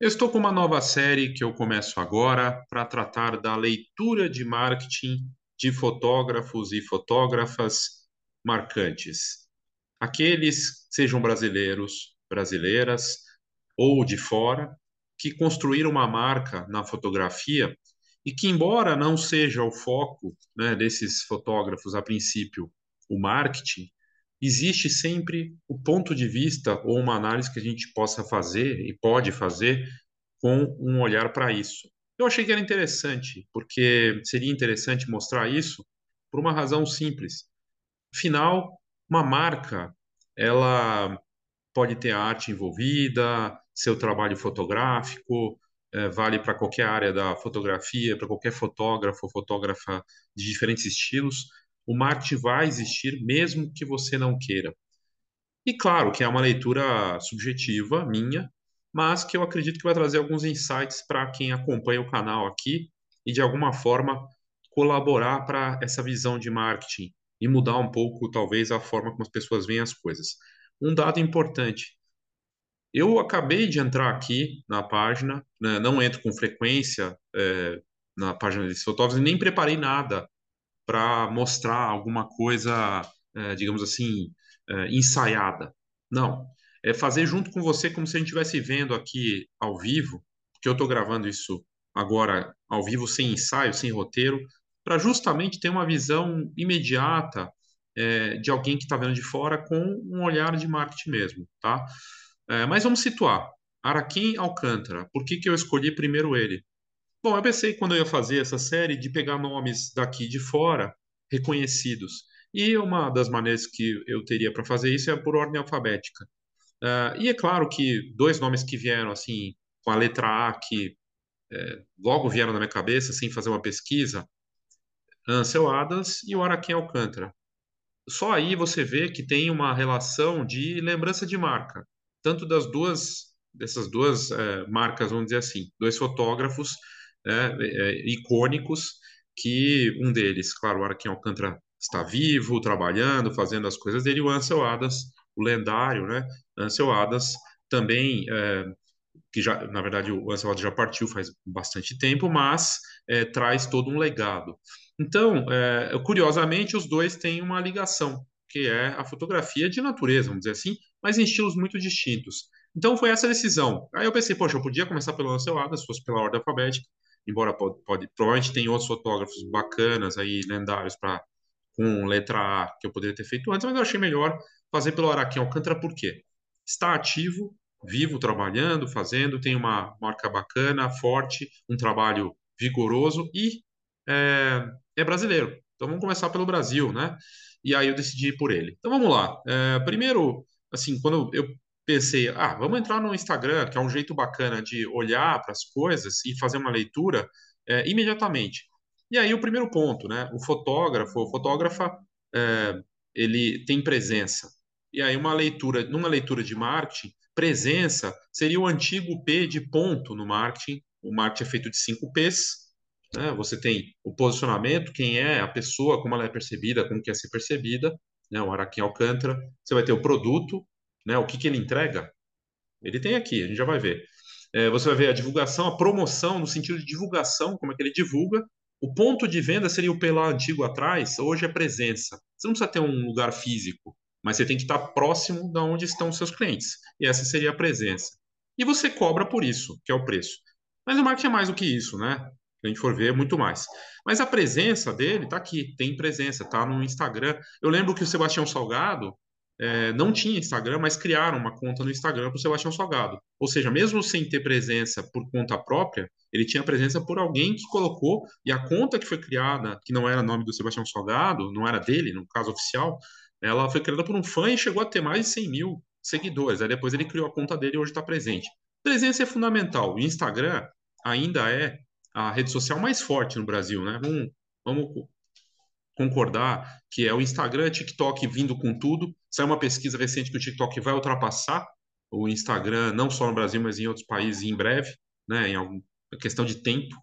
Eu estou com uma nova série que eu começo agora para tratar da leitura de marketing de fotógrafos e fotógrafas marcantes. Aqueles, sejam brasileiros, brasileiras ou de fora, que construíram uma marca na fotografia e que, embora não seja o foco né, desses fotógrafos a princípio o marketing, existe sempre o ponto de vista ou uma análise que a gente possa fazer e pode fazer com um olhar para isso. Eu achei que era interessante, porque seria interessante mostrar isso por uma razão simples. Afinal, uma marca, ela pode ter arte envolvida, seu trabalho fotográfico, é, vale para qualquer área da fotografia, para qualquer fotógrafo ou fotógrafa de diferentes estilos, o marketing vai existir mesmo que você não queira. E claro que é uma leitura subjetiva minha, mas que eu acredito que vai trazer alguns insights para quem acompanha o canal aqui e de alguma forma colaborar para essa visão de marketing e mudar um pouco, talvez, a forma como as pessoas veem as coisas. Um dado importante: eu acabei de entrar aqui na página, né, não entro com frequência é, na página de fotógrafos, nem preparei nada para mostrar alguma coisa, é, digamos assim, é, ensaiada. Não. É fazer junto com você como se a gente estivesse vendo aqui ao vivo, porque eu estou gravando isso agora ao vivo, sem ensaio, sem roteiro, para justamente ter uma visão imediata é, de alguém que está vendo de fora com um olhar de marketing mesmo, tá? É, mas vamos situar. Araquém Alcântara, por que, que eu escolhi primeiro ele? Bom, eu pensei quando eu ia fazer essa série de pegar nomes daqui de fora, reconhecidos. E uma das maneiras que eu teria para fazer isso é por ordem alfabética. Uh, e é claro que dois nomes que vieram assim com a letra A que é, logo vieram na minha cabeça sem fazer uma pesquisa, Ansel Adams e o Araquém Alcântara. Só aí você vê que tem uma relação de lembrança de marca, tanto das duas dessas duas é, marcas, vamos dizer assim, dois fotógrafos né, é, icônicos, que um deles, claro, o Araquém Alcântara está vivo, trabalhando, fazendo as coisas dele, o Ansel Adams, o lendário, né, Ansel Adams, também, é, que já, na verdade, o Ansel Adams já partiu faz bastante tempo, mas é, traz todo um legado. Então, é, curiosamente, os dois têm uma ligação, que é a fotografia de natureza, vamos dizer assim, mas em estilos muito distintos. Então foi essa decisão. Aí eu pensei, poxa, eu podia começar pelo Ansel Adams, se fosse pela ordem alfabética, embora pode, pode, provavelmente tem outros fotógrafos bacanas aí, lendários, para com letra A, que eu poderia ter feito antes, mas eu achei melhor fazer pelo Araquém Alcântara, por quê? Está ativo, vivo, trabalhando, fazendo, tem uma marca bacana, forte, um trabalho vigoroso e é, é brasileiro. Então vamos começar pelo Brasil, né? E aí eu decidi ir por ele. Então vamos lá. É, primeiro, assim, quando eu pensei, ah, vamos entrar no Instagram, que é um jeito bacana de olhar para as coisas e fazer uma leitura é, imediatamente. E aí o primeiro ponto, né? O fotógrafo, ou fotógrafa, é, ele tem presença. E aí uma leitura, numa leitura de marketing, presença seria o antigo P de ponto no marketing. O marketing é feito de cinco Ps. Né? Você tem o posicionamento, quem é a pessoa, como ela é percebida, como quer ser percebida, né? O Araquém Alcântara. Você vai ter o produto, né? O que, que ele entrega? Ele tem aqui, a gente já vai ver. É, você vai ver a divulgação, a promoção, no sentido de divulgação, como é que ele divulga. O ponto de venda seria o pela antigo atrás, hoje é presença. Você não precisa ter um lugar físico, mas você tem que estar próximo de onde estão os seus clientes. E essa seria a presença. E você cobra por isso, que é o preço. Mas o marketing é mais do que isso, né? Se a gente for ver, é muito mais. Mas a presença dele está aqui, tem presença, está no Instagram. Eu lembro que o Sebastião Salgado, é, não tinha Instagram, mas criaram uma conta no Instagram para o Sebastião Salgado. Ou seja, mesmo sem ter presença por conta própria, ele tinha presença por alguém que colocou, e a conta que foi criada, que não era nome do Sebastião Salgado, não era dele, no caso oficial, ela foi criada por um fã e chegou a ter mais de 100 mil seguidores. Aí depois ele criou a conta dele e hoje está presente. Presença é fundamental. O Instagram ainda é a rede social mais forte no Brasil, né? Vamos, vamos concordar que é o Instagram, TikTok vindo com tudo. Saiu uma pesquisa recente que o TikTok vai ultrapassar o Instagram, não só no Brasil, mas em outros países em breve, né, em alguma questão de tempo.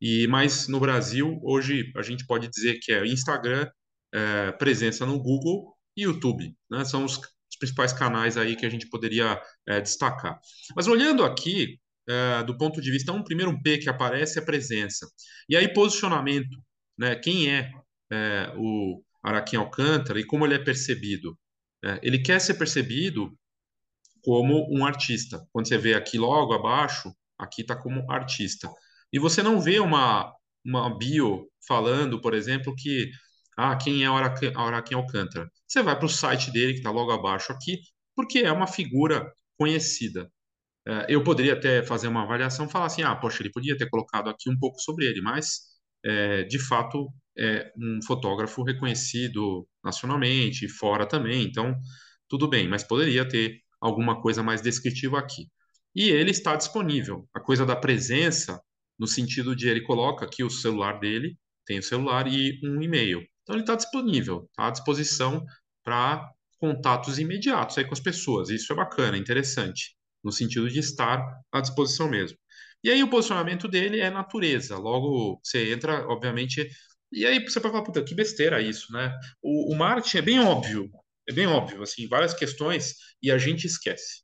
E mas no Brasil hoje a gente pode dizer que é Instagram, é, presença no Google e YouTube, né, são os, os, principais canais aí que a gente poderia é, destacar. Mas olhando aqui é, do ponto de vista, um primeiro um P que aparece é presença. E aí posicionamento, né? Quem é, é o Araquém Alcântara e como ele é percebido? É, ele quer ser percebido como um artista. Quando você vê aqui logo abaixo, aqui está como artista. E você não vê uma, uma bio falando, por exemplo, que ah, quem é Araquém Alcântara? Você vai para o site dele, que está logo abaixo aqui, porque é uma figura conhecida. É, eu poderia até fazer uma avaliação falar assim, ah, poxa, ele podia ter colocado aqui um pouco sobre ele, mas, é, de fato, é um fotógrafo reconhecido nacionalmente, fora também, então, tudo bem, mas poderia ter alguma coisa mais descritiva aqui. E ele está disponível. A coisa da presença, no sentido de ele coloca aqui o celular dele, tem o celular e um e-mail. Então ele está disponível, está à disposição para contatos imediatos aí com as pessoas. Isso é bacana, interessante no sentido de estar à disposição mesmo. E aí o posicionamento dele é natureza. Logo você entra, obviamente, e aí você pode falar, puta, que besteira isso, né? O, o marketing é bem óbvio, é bem óbvio, assim, várias questões, e a gente esquece.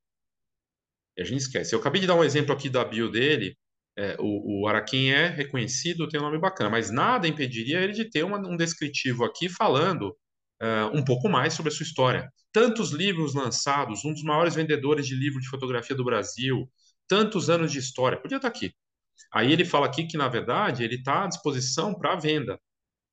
E a gente esquece. Eu acabei de dar um exemplo aqui da bio dele, é, o, o Araquém é reconhecido, tem um nome bacana, mas nada impediria ele de ter uma, um descritivo aqui falando uh, um pouco mais sobre a sua história. Tantos livros lançados, um dos maiores vendedores de livro de fotografia do Brasil, tantos anos de história, podia estar aqui. Aí ele fala aqui que, na verdade, ele está à disposição para venda.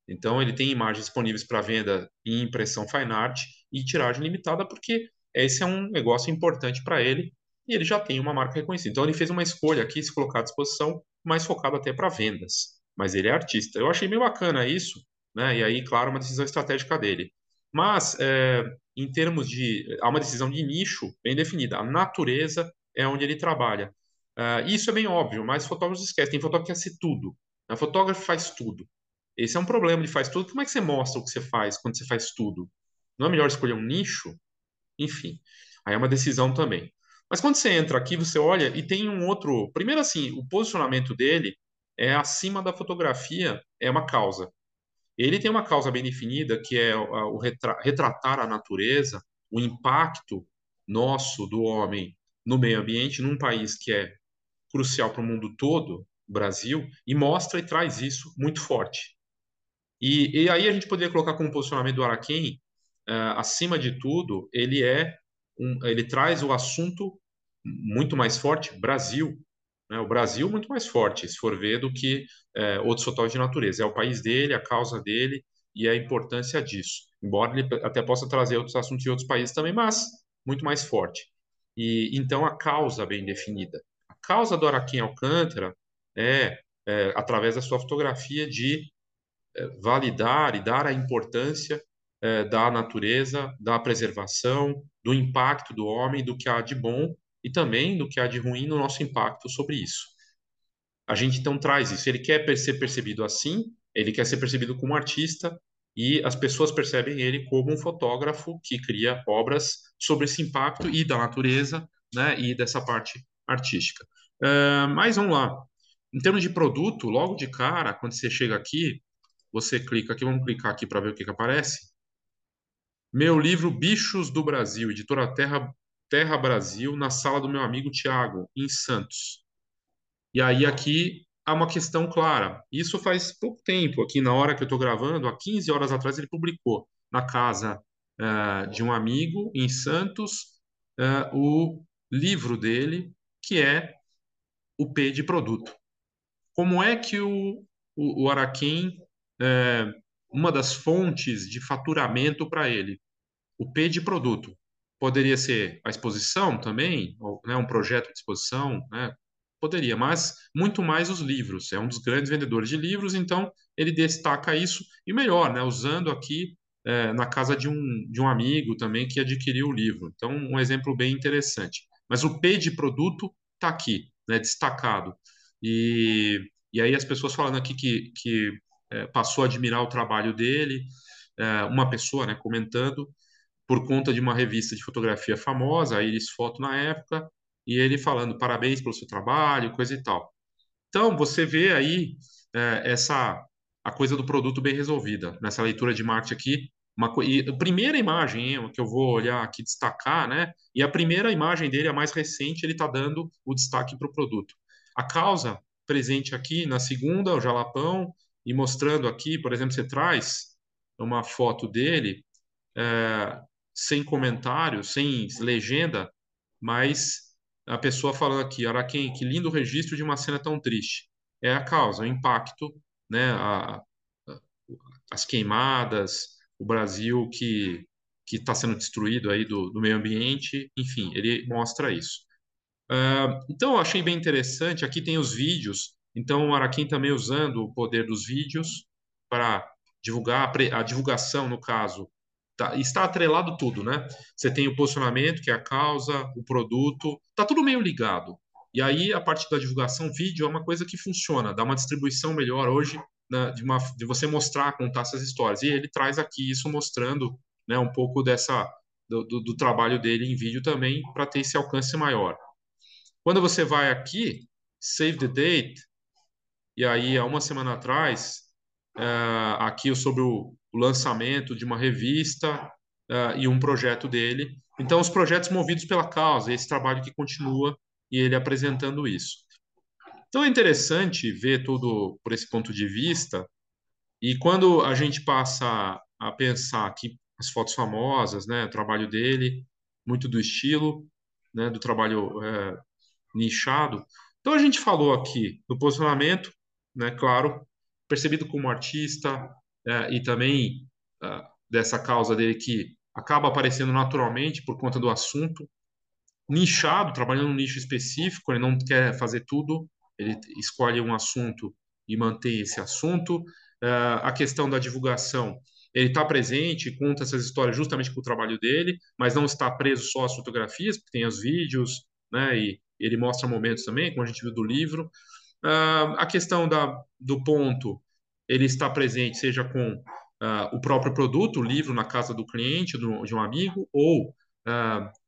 Então, ele tem imagens disponíveis para venda em impressão fine art e tiragem limitada, porque esse é um negócio importante para ele e ele já tem uma marca reconhecida. Então, ele fez uma escolha aqui, se colocar à disposição, mais focado até para vendas. Mas ele é artista. Eu achei meio bacana isso, né? E aí, claro, uma decisão estratégica dele. Mas, é, em termos de. Há uma decisão de nicho bem definida. A natureza é onde ele trabalha. Uh, isso é bem óbvio, mas fotógrafos esquecem. Tem fotógrafo que quer ser tudo. O fotógrafo faz tudo. Esse é um problema de faz tudo. Como é que você mostra o que você faz quando você faz tudo? Não é melhor escolher um nicho? Enfim, aí é uma decisão também. Mas quando você entra aqui, você olha e tem um outro. Primeiro, assim, o posicionamento dele é acima da fotografia, é uma causa. Ele tem uma causa bem definida, que é o retratar a natureza, o impacto nosso, do homem, no meio ambiente, num país que é crucial para o mundo todo, Brasil, e mostra e traz isso muito forte. E, e aí a gente poderia colocar como posicionamento do Araquém, uh, acima de tudo, ele é um, ele traz o assunto muito mais forte, Brasil, né? O Brasil muito mais forte, se for ver, do que é, outros fotógrafos de natureza. É o país dele, a causa dele e a importância disso. Embora ele até possa trazer outros assuntos de outros países também, mas muito mais forte. E então a causa bem definida. A causa do Araquém Alcântara é, é através da sua fotografia de validar e dar a importância é, da natureza, da preservação, do impacto do homem, do que há de bom e também do que há de ruim no nosso impacto sobre isso. A gente então traz isso. Ele quer ser percebido assim, ele quer ser percebido como artista e as pessoas percebem ele como um fotógrafo que cria obras sobre esse impacto e da natureza, né, e dessa parte artística. Uh, mas vamos lá. Em termos de produto, logo de cara, quando você chega aqui, você clica aqui, vamos clicar aqui para ver o que, que aparece. Meu livro Bichos do Brasil, editora Terra Terra Brasil, na sala do meu amigo Tiago, em Santos. E aí aqui há uma questão clara. Isso faz pouco tempo, aqui na hora que eu estou gravando, há 15 horas atrás, ele publicou na casa uh, de um amigo em Santos uh, o livro dele, que é o P de produto. Como é que o, o, o Araquém, é, uma das fontes de faturamento para ele, o P de produto, Poderia ser a exposição também, ou, né, um projeto de exposição, né? Poderia, mas muito mais os livros. É um dos grandes vendedores de livros, então ele destaca isso e melhor, né? Usando aqui é, na casa de um, de um amigo também que adquiriu o livro. Então, um exemplo bem interessante. Mas o P de produto está aqui, né, destacado. E, e aí as pessoas falando aqui que, que é, passou a admirar o trabalho dele, é, uma pessoa né, comentando, por conta de uma revista de fotografia famosa, a Iris Foto na época, e ele falando parabéns pelo seu trabalho, coisa e tal. Então, você vê aí é, essa a coisa do produto bem resolvida. Nessa leitura de marketing aqui, Uma, e primeira imagem hein, que eu vou olhar aqui, destacar, né? E a primeira imagem dele, a mais recente, ele está dando o destaque para o produto. A causa presente aqui na segunda, o jalapão, e mostrando aqui, por exemplo, você traz uma foto dele é, sem comentário, sem legenda, mas a pessoa falando aqui, Araquém, que lindo registro de uma cena tão triste. É a causa, o impacto, né, a, a, as queimadas, o Brasil que que está sendo destruído aí do, do, meio ambiente, enfim, ele mostra isso. Uh, então, eu achei bem interessante. Aqui tem os vídeos. Então, o Araquém também usando o poder dos vídeos para divulgar a, a divulgação, no caso, tá, está atrelado tudo, né? Você tem o posicionamento, que é a causa, o produto, tá tudo meio ligado. E aí, a partir da divulgação, vídeo é uma coisa que funciona, dá uma distribuição melhor hoje né, de, uma, de você mostrar, contar essas histórias. E ele traz aqui isso mostrando né, um pouco dessa do, do, do trabalho dele em vídeo também para ter esse alcance maior. Quando você vai aqui, save the date, e aí há uma semana atrás, é, aqui sobre o, o, lançamento de uma revista é, e um projeto dele. Então, os projetos movidos pela causa, esse trabalho que continua e ele apresentando isso. Então é interessante ver tudo por esse ponto de vista. E quando a gente passa a pensar que as fotos famosas, né, o trabalho dele, muito do estilo, né, do trabalho é, nichado. Então a gente falou aqui do posicionamento, né, claro, percebido como artista é, e também é, dessa causa dele que acaba aparecendo naturalmente por conta do assunto, nichado, trabalhando num nicho específico, ele não quer fazer tudo, ele escolhe um assunto e mantém esse assunto. Uh, a questão da divulgação, ele está presente, conta essas histórias justamente com o trabalho dele, mas não está preso só às fotografias, porque tem os vídeos, né, e ele mostra momentos também, como a gente viu do livro. Uh, a questão da, do ponto, ele está presente, seja com uh, o próprio produto, o livro na casa do cliente, do, de um amigo, ou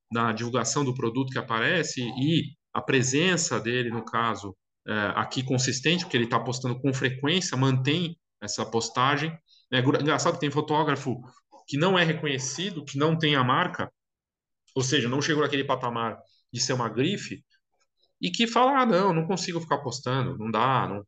na divulgação do produto que aparece e a presença dele, no caso, é, aqui consistente, porque ele está postando com frequência, mantém essa postagem. É engraçado que tem fotógrafo que não é reconhecido, que não tem a marca, ou seja, não chegou naquele patamar de ser uma grife, e que fala: ah, não, não consigo ficar postando, não dá. Não...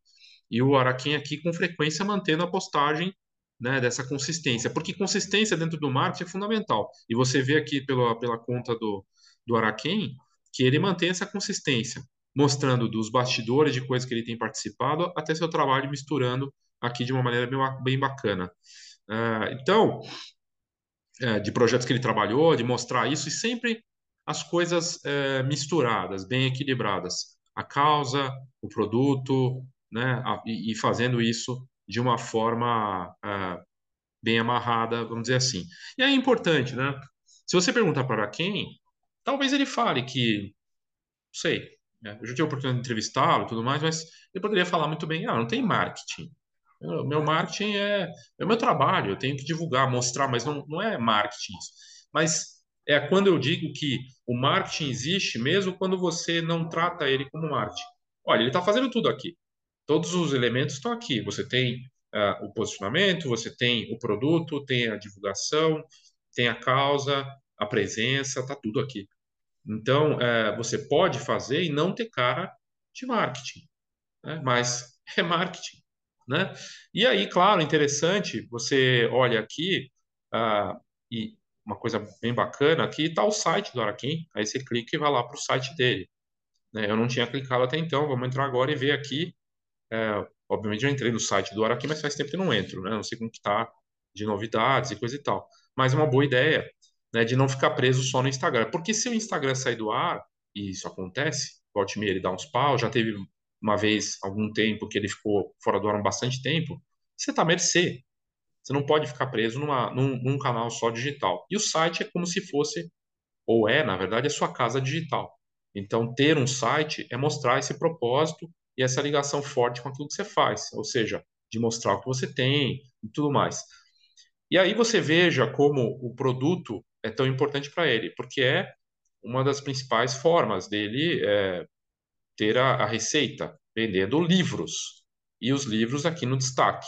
E o Araquém aqui com frequência mantendo a postagem né, dessa consistência, porque consistência dentro do marketing é fundamental. E você vê aqui pela, pela conta do, do Araquém que ele mantém essa consistência mostrando dos bastidores de coisas que ele tem participado até seu trabalho misturando aqui de uma maneira bem, bem bacana. Uh, então, uh, de projetos que ele trabalhou, de mostrar isso e sempre as coisas uh, misturadas, bem equilibradas. A causa, o produto, né, a, e, e, fazendo isso de uma forma bem amarrada, vamos dizer assim. E é importante, né? Se você perguntar para quem, talvez ele fale que, não sei, né? Eu já tive a oportunidade de entrevistá-lo e tudo mais, mas ele poderia falar muito bem: ah, não tem marketing. O meu marketing é, é o meu trabalho, eu tenho que divulgar, mostrar, mas não, não é marketing. Mas é quando eu digo que o marketing existe mesmo quando você não trata ele como marketing. Olha, ele está fazendo tudo aqui. Todos os elementos estão aqui. Você tem uh, o posicionamento, você tem o produto, tem a divulgação, tem a causa, a presença, está tudo aqui. Então, é, você pode fazer e não ter cara de marketing, né? mas é marketing. Né? E aí, claro, interessante, você olha aqui, ah, e uma coisa bem bacana, aqui está o site do Araquém, aí você clica e vai lá para o site dele. Né? Eu não tinha clicado até então, vamos entrar agora e ver aqui. É, obviamente, já entrei no site do Araquém, mas faz tempo que não entro, né? não sei como está de novidades e coisa e tal. Mas uma boa ideia né, de não ficar preso só no Instagram. Porque se o Instagram sair do ar, e isso acontece, volte ele dá uns pau, já teve uma vez, algum tempo, que ele ficou fora do ar um bastante tempo, você está à mercê. Você não pode ficar preso numa, num, num, canal só digital. E o site é como se fosse, ou é, na verdade, a sua casa digital. Então, ter um site é mostrar esse propósito e essa ligação forte com aquilo que você faz, ou seja, de mostrar o que você tem e tudo mais. E aí você veja como o produto é tão importante para ele, porque é uma das principais formas dele é, ter a, a, receita, vendendo livros. E os livros aqui no destaque,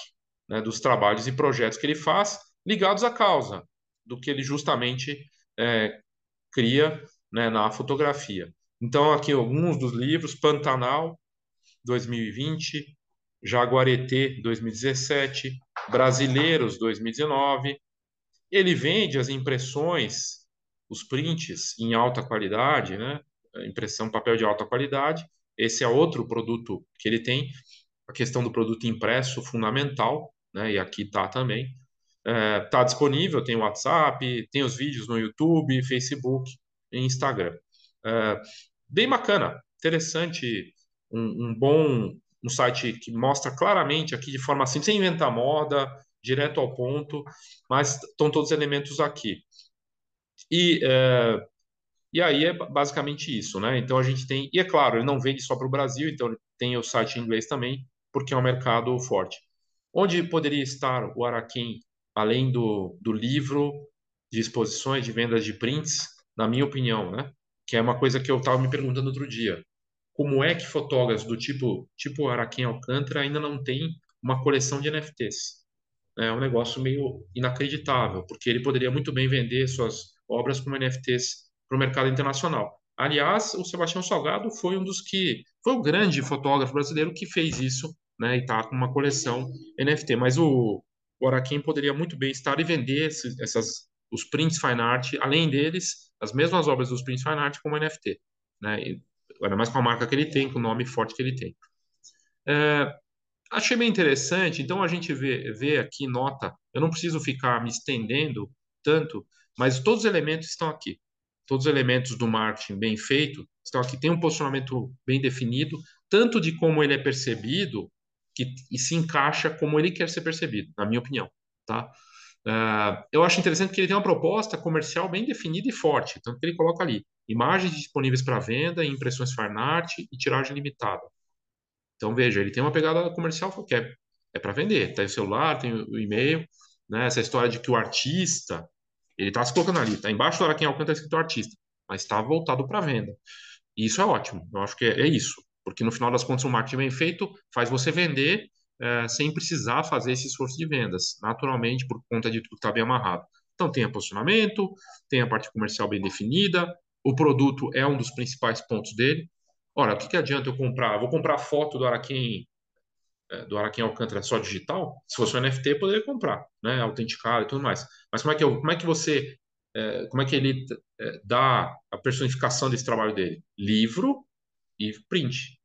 né, dos trabalhos e projetos que ele faz, ligados à causa do que ele justamente é, cria né, na fotografia. Então, aqui alguns dos livros: Pantanal, 2020, Jaguareté, 2017, Brasileiros, 2019. Ele vende as impressões, os prints em alta qualidade, né? Impressão papel de alta qualidade. Esse é outro produto que ele tem. A questão do produto impresso, fundamental, né? E aqui está também. É, tá disponível, tem WhatsApp, tem os vídeos no YouTube, Facebook e Instagram. É, bem bacana, interessante, um, um, bom um site que mostra claramente aqui de forma simples, sem inventar moda, direto ao ponto, mas estão todos os elementos aqui. E, é, e aí é basicamente isso, né? Então a gente tem, e é claro, ele não vende só para o Brasil, então tem o site em inglês também, porque é um mercado forte. Onde poderia estar o Araquém, além do, do livro de exposições, de vendas de prints, na minha opinião, né? Que é uma coisa que eu estava me perguntando outro dia. Como é que fotógrafos do tipo, tipo Araquém Alcântara ainda não tem uma coleção de NFTs? É um negócio meio inacreditável, porque ele poderia muito bem vender suas obras como NFTs para o mercado internacional. Aliás, o Sebastião Salgado foi um dos que foi o grande fotógrafo brasileiro que fez isso, né? E está com uma coleção NFT. Mas o, o Araquém poderia muito bem estar e vender esses, essas os prints fine art, além deles, as mesmas obras dos prints fine art como NFT, né? E, ainda mais com a marca que ele tem, com o nome forte que ele tem. É, achei bem interessante, então a gente vê, vê aqui, nota, eu não preciso ficar me estendendo tanto, mas todos os elementos estão aqui. Todos os elementos do marketing bem feito estão aqui. Tem um posicionamento bem definido, tanto de como ele é percebido, que e se encaixa como ele quer ser percebido, na minha opinião, tá? Uh, eu acho interessante que ele tem uma proposta comercial bem definida e forte, tanto que ele coloca ali imagens disponíveis para venda, impressões fine art e tiragem limitada. Então veja, ele tem uma pegada comercial que é, é para vender, tem o celular, tem o e-mail, né? Essa história de que o artista ele está se colocando ali, está embaixo do Araquém Alcântara escrito artista, mas está voltado para venda. E isso é ótimo, eu acho que é, é isso, porque no final das contas o marketing bem feito faz você vender é, sem precisar fazer esse esforço de vendas, naturalmente, por conta de tudo que está bem amarrado. Então, tem posicionamento, tem a parte comercial bem definida, o produto é um dos principais pontos dele. Ora, o que, que adianta eu comprar? vou comprar foto do Araquém, é, do Araquém Alcântara só digital? Se fosse um NFT, eu poderia comprar, né? Autenticado e tudo mais. Mas como é que, eu, como é que você, é, como é que ele dá a personificação desse trabalho dele? Livro e print,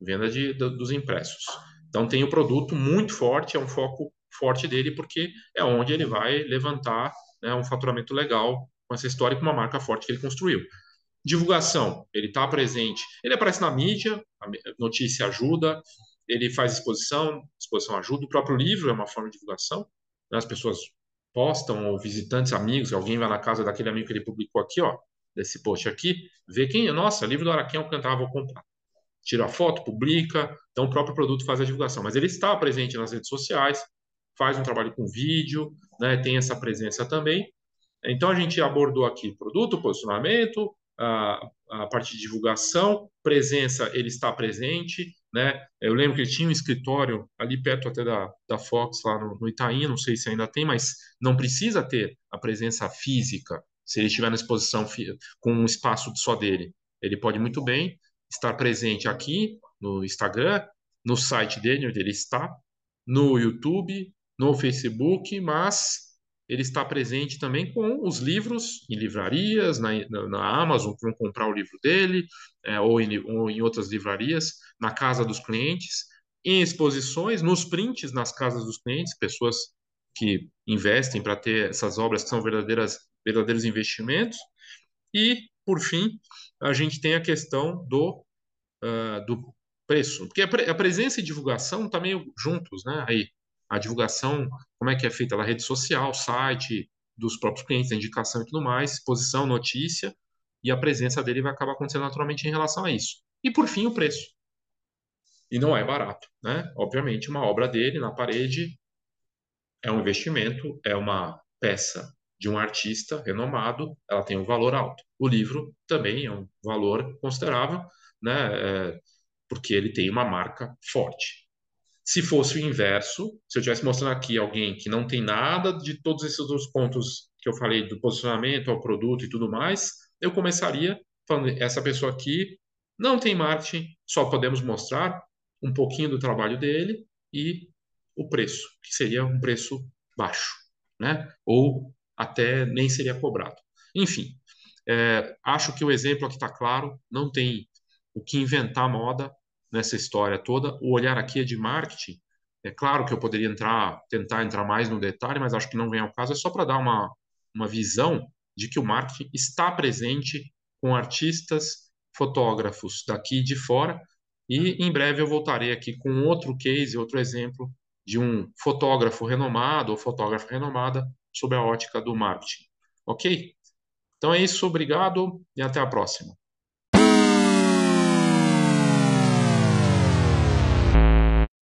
venda de, dos impressos. Então tem o produto muito forte, é um foco forte dele, porque é onde ele vai levantar né, um faturamento legal com essa história e com uma marca forte que ele construiu. Divulgação, ele está presente, ele aparece na mídia, a notícia ajuda, ele faz exposição, exposição ajuda, o próprio livro é uma forma de divulgação, né, as pessoas postam, ou visitantes, amigos, alguém vai na casa daquele amigo que ele publicou aqui, ó, desse post aqui, vê quem nossa, livro do Araquém Alcântara, vou comprar tira a foto, publica, então o próprio produto faz a divulgação. Mas ele está presente nas redes sociais, faz um trabalho com vídeo, né, tem essa presença também. Então a gente abordou aqui produto, posicionamento, a, a parte de divulgação, presença, ele está presente, né? Eu lembro que ele tinha um escritório ali perto até da, da Fox, lá no, no Itaim, não sei se ainda tem, mas não precisa ter a presença física se ele estiver na exposição com um espaço só dele. Ele pode muito bem estar presente aqui no Instagram, no site dele, onde ele está, no YouTube, no Facebook, mas ele está presente também com os livros em livrarias, na, na, Amazon, vão comprar o livro dele, é, ou, em, ou em outras livrarias, na casa dos clientes, em exposições, nos prints nas casas dos clientes, pessoas que investem para ter essas obras que são verdadeiras, verdadeiros investimentos. E, por fim, a gente tem a questão do, uh, do preço, porque a, pre a, presença e divulgação estão tá meio juntos, né? Aí, a divulgação, como é que é feita na rede social, site dos próprios clientes, a indicação e tudo mais, exposição, notícia, e a presença dele vai acabar acontecendo naturalmente em relação a isso. E por fim, o preço. E não é barato, né? Obviamente, uma obra dele na parede é um investimento, é uma peça de um artista renomado, ela tem um valor alto. O livro também é um valor considerável, né? É, porque ele tem uma marca forte. Se fosse o inverso, se eu estivesse mostrando aqui alguém que não tem nada de todos esses outros pontos que eu falei, do posicionamento ao produto e tudo mais, eu começaria falando: essa pessoa aqui não tem marketing, só podemos mostrar um pouquinho do trabalho dele e o preço, que seria um preço baixo, né? Ou até nem seria cobrado. Enfim, é, acho que o exemplo aqui está claro, não tem o que inventar moda, nessa história toda. O olhar aqui é de marketing. É claro que eu poderia entrar, tentar entrar mais no detalhe, mas acho que não vem ao caso. É só para dar uma, uma visão de que o marketing está presente com artistas, fotógrafos daqui e de fora. E em breve eu voltarei aqui com outro case, outro exemplo de um fotógrafo renomado ou fotógrafa renomada sob a ótica do marketing. Ok? Então é isso, obrigado e até a próxima.